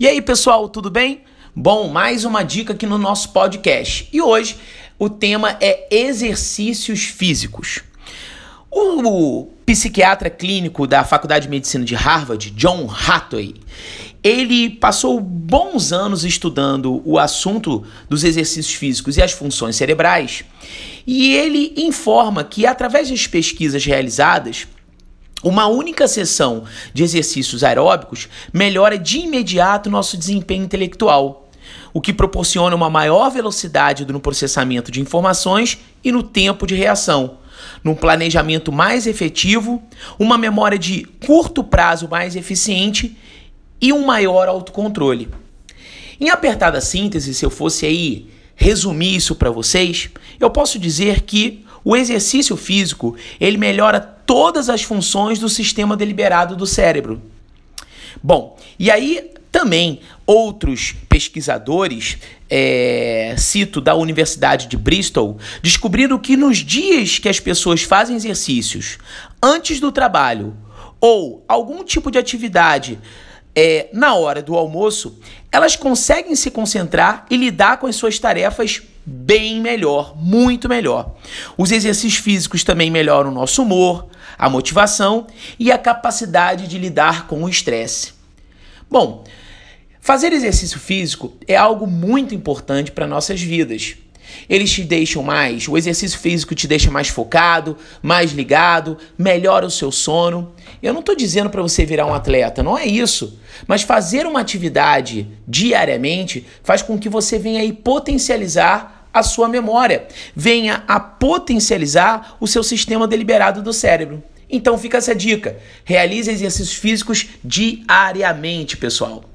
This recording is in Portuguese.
E aí, pessoal, tudo bem? Bom, mais uma dica aqui no nosso podcast. E hoje o tema é exercícios físicos. O psiquiatra clínico da Faculdade de Medicina de Harvard, John Hathaway, ele passou bons anos estudando o assunto dos exercícios físicos e as funções cerebrais, e ele informa que através das pesquisas realizadas, uma única sessão de exercícios aeróbicos melhora de imediato nosso desempenho intelectual, o que proporciona uma maior velocidade no processamento de informações e no tempo de reação, num planejamento mais efetivo, uma memória de curto prazo mais eficiente e um maior autocontrole. Em apertada síntese, se eu fosse aí resumir isso para vocês, eu posso dizer que o exercício físico ele melhora todas as funções do sistema deliberado do cérebro. Bom, e aí também outros pesquisadores, é, cito da Universidade de Bristol, descobriram que nos dias que as pessoas fazem exercícios antes do trabalho ou algum tipo de atividade é, na hora do almoço, elas conseguem se concentrar e lidar com as suas tarefas bem melhor, muito melhor. Os exercícios físicos também melhoram o nosso humor, a motivação e a capacidade de lidar com o estresse. Bom, fazer exercício físico é algo muito importante para nossas vidas. Eles te deixam mais, o exercício físico te deixa mais focado, mais ligado, melhora o seu sono. Eu não estou dizendo para você virar um atleta, não é isso. Mas fazer uma atividade diariamente faz com que você venha aí potencializar a sua memória, venha a potencializar o seu sistema deliberado do cérebro. Então fica essa dica: realize exercícios físicos diariamente, pessoal.